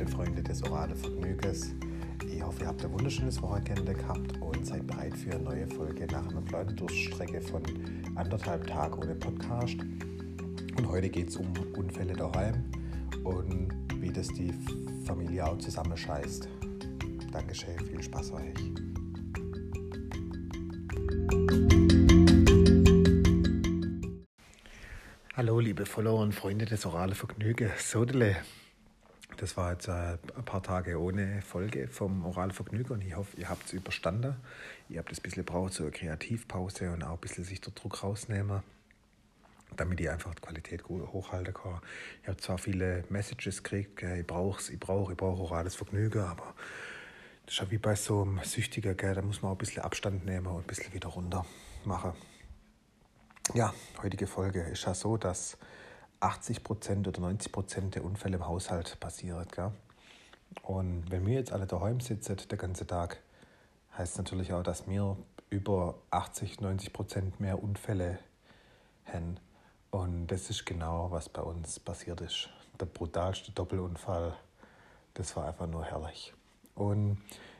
liebste Freunde des oralen Vergnügens. Ich hoffe, ihr habt ein wunderschönes Wochenende gehabt und seid bereit für eine neue Folge nach einer kleinen von anderthalb Tagen ohne Podcast. Und heute geht es um Unfälle daheim und wie das die Familie auch zusammenscheißt. Dankeschön, viel Spaß euch. Hallo, liebe Follower und Freunde des oralen Vergnügens. Sodele. Das war jetzt äh, ein paar Tage ohne Folge vom Oral Vergnügen und ich hoffe, ihr habt es überstanden. Ihr habt ein bisschen braucht, so eine Kreativpause und auch ein bisschen sich der Druck rausnehmen, damit ich einfach die Qualität hochhalten kann. Ich habe zwar viele Messages gekriegt, ich brauche es, ich brauche, ich brauche orales Vergnügen, aber das ist ja wie bei so einem Süchtiger, gell? da muss man auch ein bisschen Abstand nehmen und ein bisschen wieder runter machen. Ja, heutige Folge ist ja so, dass 80% oder 90% der Unfälle im Haushalt passieren. Gell? Und wenn wir jetzt alle daheim sitzen, den ganzen Tag, heißt natürlich auch, dass wir über 80, 90% mehr Unfälle haben. Und das ist genau, was bei uns passiert ist. Der brutalste Doppelunfall, das war einfach nur herrlich. Und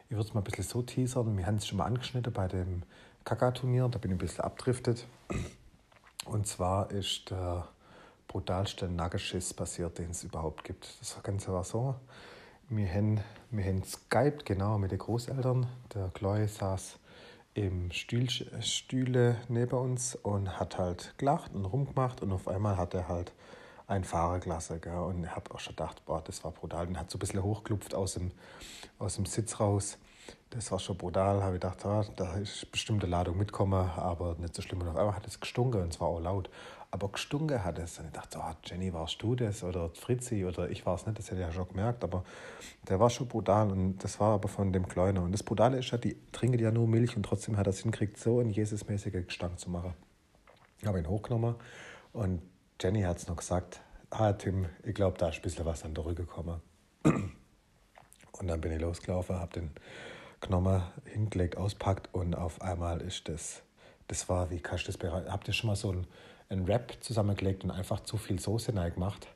ich würde es mal ein bisschen so teasern. Wir haben es schon mal angeschnitten bei dem Kaka-Turnier, da bin ich ein bisschen abdriftet. Und zwar ist der brutalste Naggenschiss passiert, den es überhaupt gibt. Das Ganze war so, wir haben, wir haben Skype genau mit den Großeltern. Der Chloe saß im Stuhl, Stühle neben uns und hat halt gelacht und rumgemacht und auf einmal hat er halt ein Fahrerklasse. Und ich habe auch schon gedacht, boah, das war brutal. Und hat so ein bisschen hochgelupft aus dem, aus dem Sitz raus. Das war schon brutal. Habe ich gedacht, ah, da ist bestimmt eine Ladung mitkommen, aber nicht so schlimm. Und auf einmal hat es gestunken und zwar auch laut. Aber gestunken hat es. Und ich dachte, oh, Jenny, warst du das? Oder Fritzi? Oder ich war es nicht, das hätte ich ja schon gemerkt. Aber der war schon brutal. Und das war aber von dem Kleiner. Und das Brutale ist ja, die trinken ja nur Milch und trotzdem hat er es hingekriegt, so einen Jesusmäßigen Gestank zu machen. Ich habe ihn hochgenommen und Jenny hat es noch gesagt, ah Tim, ich glaube, da ist ein bisschen was an der Rücke gekommen. Und dann bin ich losgelaufen, habe den genommen, hingelegt, auspackt und auf einmal ist das, das war, wie kannst du das bereiten? Habt ihr schon mal so ein, ein Wrap zusammengelegt und einfach zu viel Soße gemacht,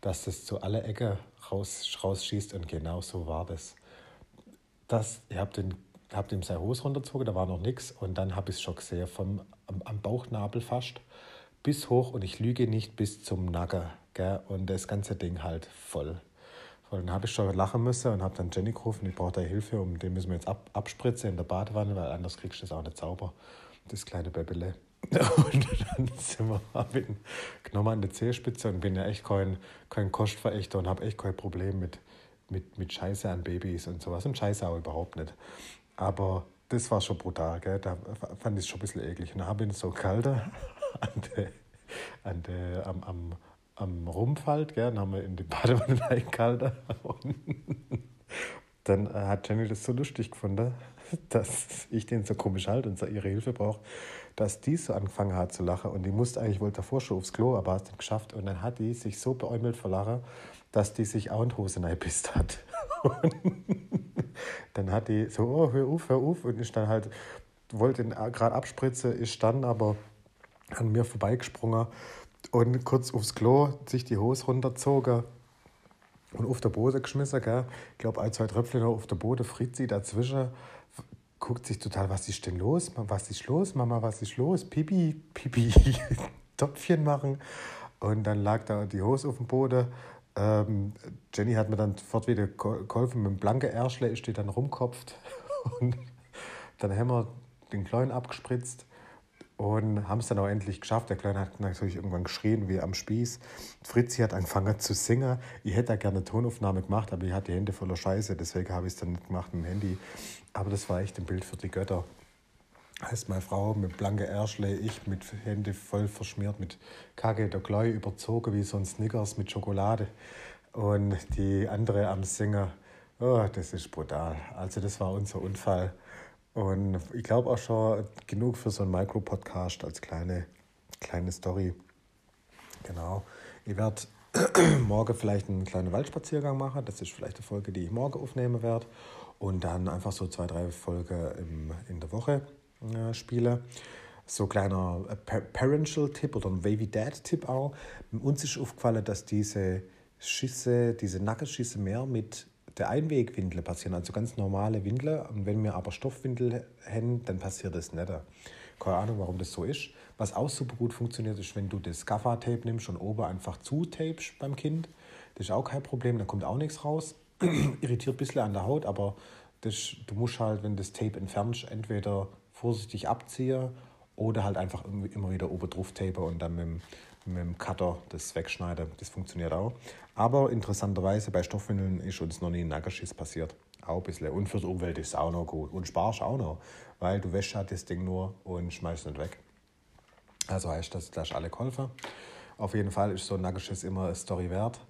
dass das zu alle Ecke raus, rausschießt und genau so war das. das ich habe den hab dem seine Hose runtergezogen, da war noch nichts und dann habe ich es schon gesehen, vom, am, am Bauchnabel fast bis hoch und ich lüge nicht bis zum Nacken. Und das ganze Ding halt voll. Und dann habe ich schon lachen müssen und habe dann Jenny gerufen, ich brauche da Hilfe, um den müssen wir jetzt ab, abspritzen in der Badewanne, weil anders kriegst du das auch nicht sauber, das kleine Bäbele. Und dann sind wir, habe ich genommen an der Zehenspitze und bin ja echt kein, kein Kostverächter und habe echt kein Problem mit, mit, mit Scheiße an Babys und sowas. Und Scheiße auch überhaupt nicht. Aber das war schon brutal, gell? da fand ich es schon ein bisschen eklig. Und dann habe ich so kalter an der, an der, am, am am Rumpf halt, gell? dann haben wir in die Badewanne reingehalten. dann äh, hat Jenny das so lustig gefunden, dass ich den so komisch halte und so ihre Hilfe brauche, dass die so angefangen hat zu lachen. Und die musste eigentlich wohl davor schon aufs Klo, aber hat es nicht geschafft. Und dann hat die sich so beäumelt vor Lachen, dass die sich auch in die Hose reingepisst hat. Und dann hat die so, oh, hör auf, hör auf. Und ich dann halt, wollte gerade abspritzen, ist dann aber an mir vorbeigesprungen und kurz aufs Klo sich die Hose runterzogen und auf der Boden geschmissen. Gell? Ich glaube, ein, zwei Tröpfchen auf der Boden, Fritzi dazwischen, guckt sich total, was ist denn los? Was ist los, Mama, was ist los? Pipi, Pipi, Töpfchen machen. Und dann lag da die Hose auf dem Boden. Ähm, Jenny hat mir dann sofort wieder geholfen, mit dem blanken Ärschle ist dann rumkopft. Und dann haben wir den Kleinen abgespritzt und haben es dann auch endlich geschafft. Der Kleine hat natürlich irgendwann geschrien wie am Spieß. Fritzi hat angefangen zu singen. Ich hätte da gerne eine Tonaufnahme gemacht, aber ich hatte die Hände voller Scheiße, deswegen habe ich es dann nicht gemacht mit dem Handy. Aber das war echt ein Bild für die Götter. Heißt meine Frau mit blanke Ärschle, ich mit Hände voll verschmiert mit Kacke, der Gleu überzogen wie so ein Snickers mit Schokolade. Und die andere am Singen. Oh, das ist brutal. Also das war unser Unfall. Und ich glaube auch schon genug für so einen Micro-Podcast als kleine, kleine Story. Genau. Ich werde morgen vielleicht einen kleinen Waldspaziergang machen. Das ist vielleicht eine Folge, die ich morgen aufnehmen werde. Und dann einfach so zwei, drei Folgen im, in der Woche äh, spiele. So ein kleiner äh, Parental-Tipp oder ein Wavy Dad-Tipp auch. Uns ist aufgefallen, dass diese Schüsse, diese Nackenschüsse mehr mit der Einwegwindel passieren, also ganz normale Windel. Und wenn wir aber Stoffwindel haben, dann passiert das nicht. Keine Ahnung, warum das so ist. Was auch super gut funktioniert, ist, wenn du das Gaffer-Tape nimmst und oben einfach zutapest beim Kind. Das ist auch kein Problem, da kommt auch nichts raus. Irritiert ein bisschen an der Haut, aber das, du musst halt, wenn das Tape entfernst, entweder vorsichtig abziehen oder halt einfach immer wieder oben drauf tape und dann mit dem, mit dem Cutter das wegschneiden. Das funktioniert auch. Aber interessanterweise bei Stoffwindeln ist uns noch nie ein Nackerschiss passiert. Auch ein bisschen. Und für die Umwelt ist es auch noch gut. Und sparst auch noch, weil du wäschst halt das Ding nur und schmeißt es nicht weg. Also heißt das, gleich alle geholfen. Auf jeden Fall ist so ein Nackerschiss immer eine Story wert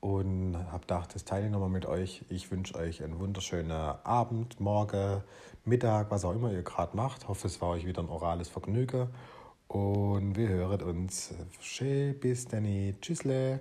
und habe gedacht, das teile ich nochmal mit euch. Ich wünsche euch einen wunderschönen Abend, Morgen, Mittag, was auch immer ihr gerade macht. Ich hoffe, es war euch wieder ein orales Vergnügen und wir hören uns. Schön, bis dann. Tschüssle.